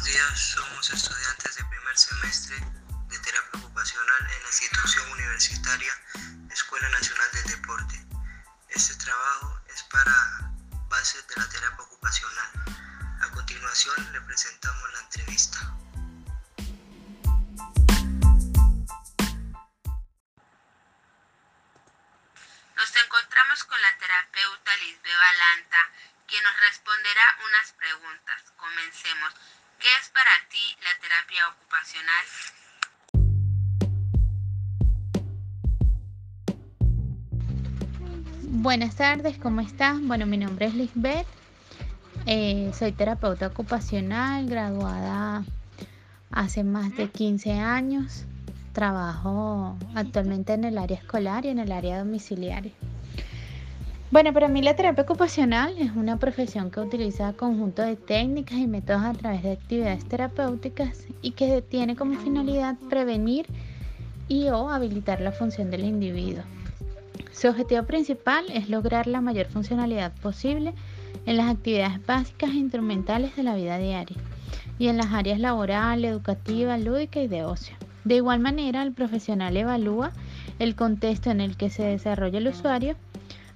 buenos días. Somos estudiantes de primer semestre de terapia ocupacional en la institución universitaria Escuela Nacional del Deporte. Este trabajo es para bases de la terapia ocupacional. A continuación le presentamos la entrevista. Nos encontramos con la terapeuta Lisbe Balanta, quien nos responderá unas preguntas. Comencemos. ¿Qué es para ti la terapia ocupacional? Buenas tardes, ¿cómo estás? Bueno, mi nombre es Lisbeth, eh, soy terapeuta ocupacional, graduada hace más de 15 años. Trabajo actualmente en el área escolar y en el área domiciliaria. Bueno, para mí la terapia ocupacional es una profesión que utiliza conjunto de técnicas y métodos a través de actividades terapéuticas y que tiene como finalidad prevenir y o habilitar la función del individuo. Su objetivo principal es lograr la mayor funcionalidad posible en las actividades básicas e instrumentales de la vida diaria y en las áreas laboral, educativa, lúdica y de ocio. De igual manera, el profesional evalúa el contexto en el que se desarrolla el usuario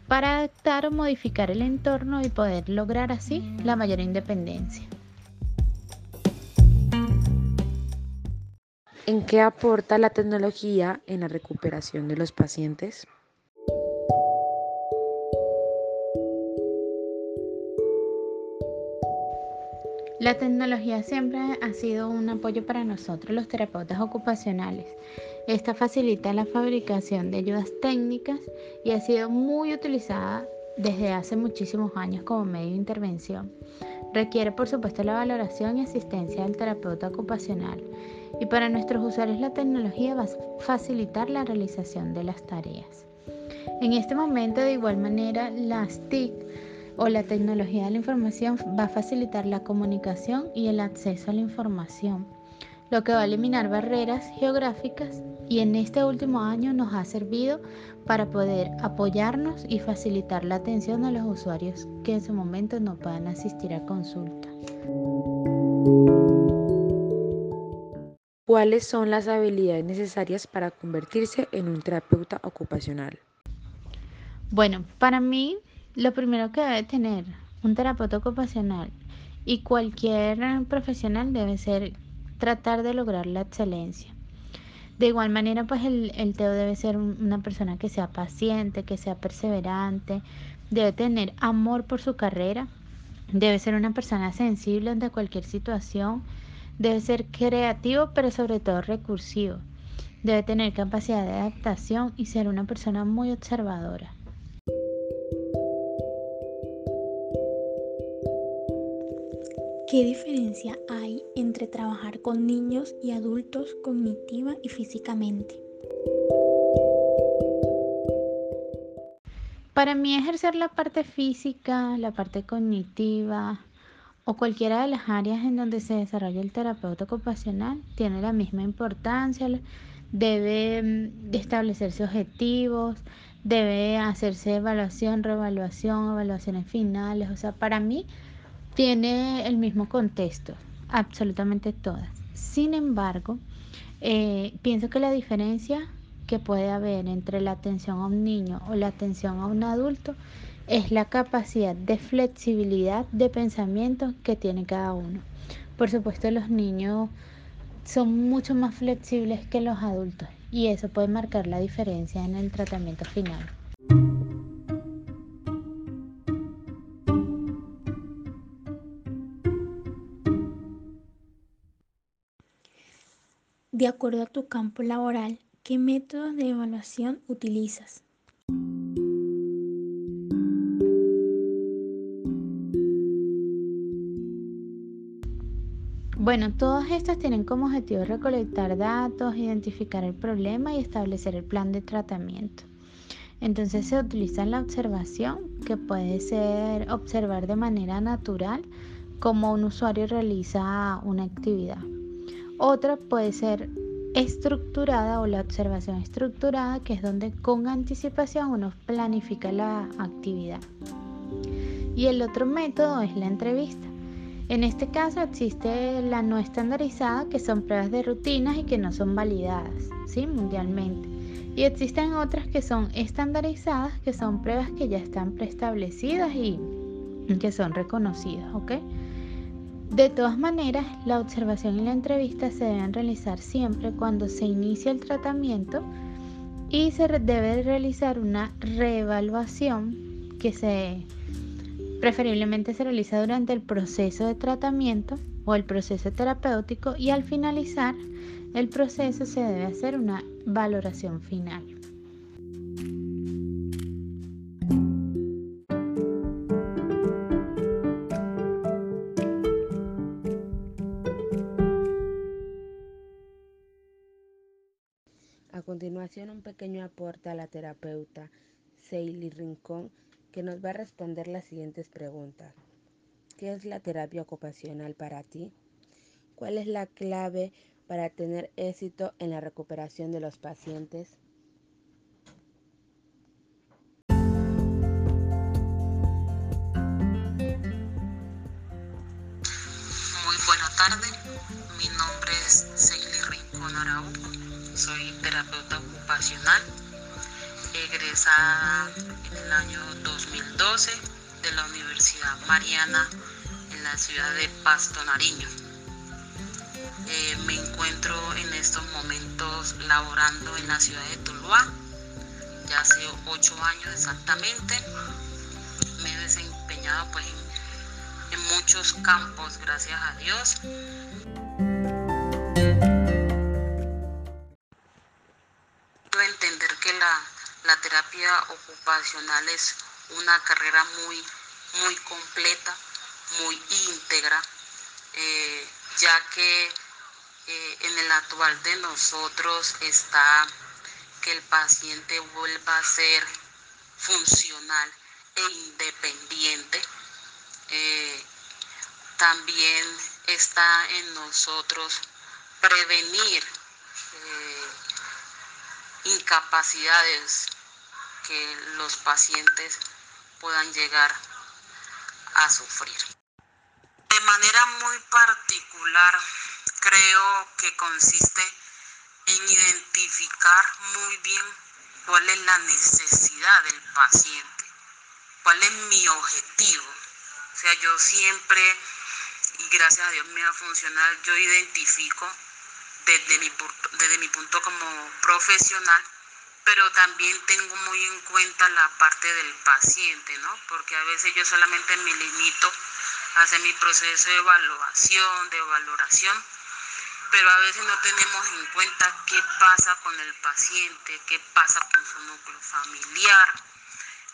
para adaptar o modificar el entorno y poder lograr así la mayor independencia. ¿En qué aporta la tecnología en la recuperación de los pacientes? La tecnología siempre ha sido un apoyo para nosotros los terapeutas ocupacionales. Esta facilita la fabricación de ayudas técnicas y ha sido muy utilizada desde hace muchísimos años como medio de intervención. Requiere por supuesto la valoración y asistencia del terapeuta ocupacional y para nuestros usuarios la tecnología va a facilitar la realización de las tareas. En este momento de igual manera las TIC o la tecnología de la información va a facilitar la comunicación y el acceso a la información, lo que va a eliminar barreras geográficas y en este último año nos ha servido para poder apoyarnos y facilitar la atención a los usuarios que en su momento no puedan asistir a consulta. ¿Cuáles son las habilidades necesarias para convertirse en un terapeuta ocupacional? Bueno, para mí lo primero que debe tener un terapeuta ocupacional y cualquier profesional debe ser tratar de lograr la excelencia. De igual manera, pues el, el TEO debe ser una persona que sea paciente, que sea perseverante, debe tener amor por su carrera, debe ser una persona sensible ante cualquier situación, debe ser creativo, pero sobre todo recursivo, debe tener capacidad de adaptación y ser una persona muy observadora. ¿Qué diferencia hay entre trabajar con niños y adultos cognitiva y físicamente? Para mí ejercer la parte física, la parte cognitiva o cualquiera de las áreas en donde se desarrolla el terapeuta ocupacional tiene la misma importancia. Debe mm, establecerse objetivos, debe hacerse evaluación, reevaluación, evaluaciones finales. O sea, para mí tiene el mismo contexto, absolutamente todas. Sin embargo, eh, pienso que la diferencia que puede haber entre la atención a un niño o la atención a un adulto es la capacidad de flexibilidad de pensamiento que tiene cada uno. Por supuesto, los niños son mucho más flexibles que los adultos y eso puede marcar la diferencia en el tratamiento final. De acuerdo a tu campo laboral, ¿qué métodos de evaluación utilizas? Bueno, todas estas tienen como objetivo recolectar datos, identificar el problema y establecer el plan de tratamiento. Entonces se utiliza la observación, que puede ser observar de manera natural cómo un usuario realiza una actividad. Otra puede ser estructurada o la observación estructurada, que es donde con anticipación uno planifica la actividad. Y el otro método es la entrevista, En este caso existe la no estandarizada, que son pruebas de rutinas y que no son validadas ¿sí? mundialmente. Y existen otras que son estandarizadas, que son pruebas que ya están preestablecidas y que son reconocidas. ¿ok? De todas maneras, la observación y la entrevista se deben realizar siempre cuando se inicia el tratamiento y se debe realizar una reevaluación que se preferiblemente se realiza durante el proceso de tratamiento o el proceso terapéutico y al finalizar el proceso se debe hacer una valoración final. A continuación, un pequeño aporte a la terapeuta Seili Rincón, que nos va a responder las siguientes preguntas. ¿Qué es la terapia ocupacional para ti? ¿Cuál es la clave para tener éxito en la recuperación de los pacientes? Muy buena tarde, mi nombre es Seili Rincón Araújo soy terapeuta ocupacional, egresada en el año 2012 de la Universidad Mariana en la ciudad de Pasto Nariño. Eh, me encuentro en estos momentos laborando en la ciudad de Tuluá, ya hace ocho años exactamente. Me he desempeñado pues en muchos campos, gracias a Dios. Ocupacional es una carrera muy, muy completa, muy íntegra, eh, ya que eh, en el actual de nosotros está que el paciente vuelva a ser funcional e independiente. Eh, también está en nosotros prevenir incapacidades que los pacientes puedan llegar a sufrir. De manera muy particular, creo que consiste en identificar muy bien cuál es la necesidad del paciente, cuál es mi objetivo. O sea, yo siempre, y gracias a Dios me va a funcionar, yo identifico desde mi, desde mi punto como profesional, pero también tengo muy en cuenta la parte del paciente, ¿no? Porque a veces yo solamente me limito a hacer mi proceso de evaluación, de valoración, pero a veces no tenemos en cuenta qué pasa con el paciente, qué pasa con su núcleo familiar,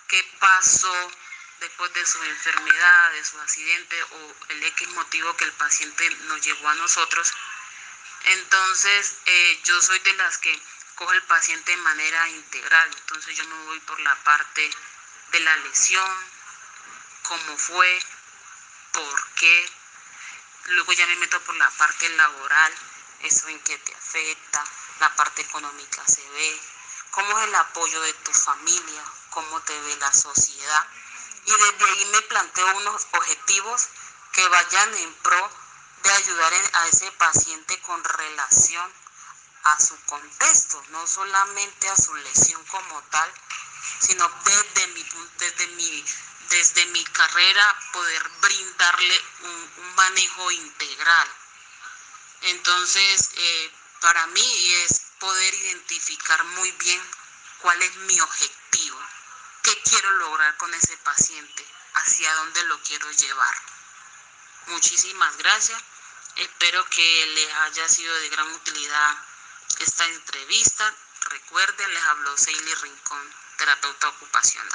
qué pasó después de su enfermedad, de su accidente o el X motivo que el paciente nos llevó a nosotros entonces, eh, yo soy de las que coge el paciente de manera integral. Entonces, yo me voy por la parte de la lesión, cómo fue, por qué. Luego ya me meto por la parte laboral, eso en qué te afecta, la parte económica se ve, cómo es el apoyo de tu familia, cómo te ve la sociedad. Y desde ahí me planteo unos objetivos que vayan en pro de ayudar a ese paciente con relación a su contexto, no solamente a su lesión como tal, sino desde mi, desde mi, desde mi carrera poder brindarle un, manejo integral. Entonces, eh, para mí es poder identificar muy bien cuál es mi objetivo, qué quiero lograr con ese paciente, hacia dónde lo quiero llevar. Muchísimas gracias. Espero que les haya sido de gran utilidad esta entrevista. Recuerden, les habló Seili Rincón, terapeuta ocupacional.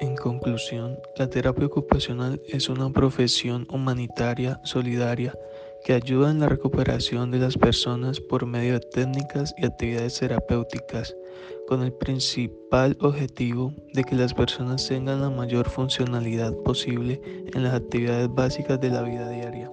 En conclusión, la terapia ocupacional es una profesión humanitaria, solidaria, que ayuda en la recuperación de las personas por medio de técnicas y actividades terapéuticas, con el principal objetivo de que las personas tengan la mayor funcionalidad posible en las actividades básicas de la vida diaria.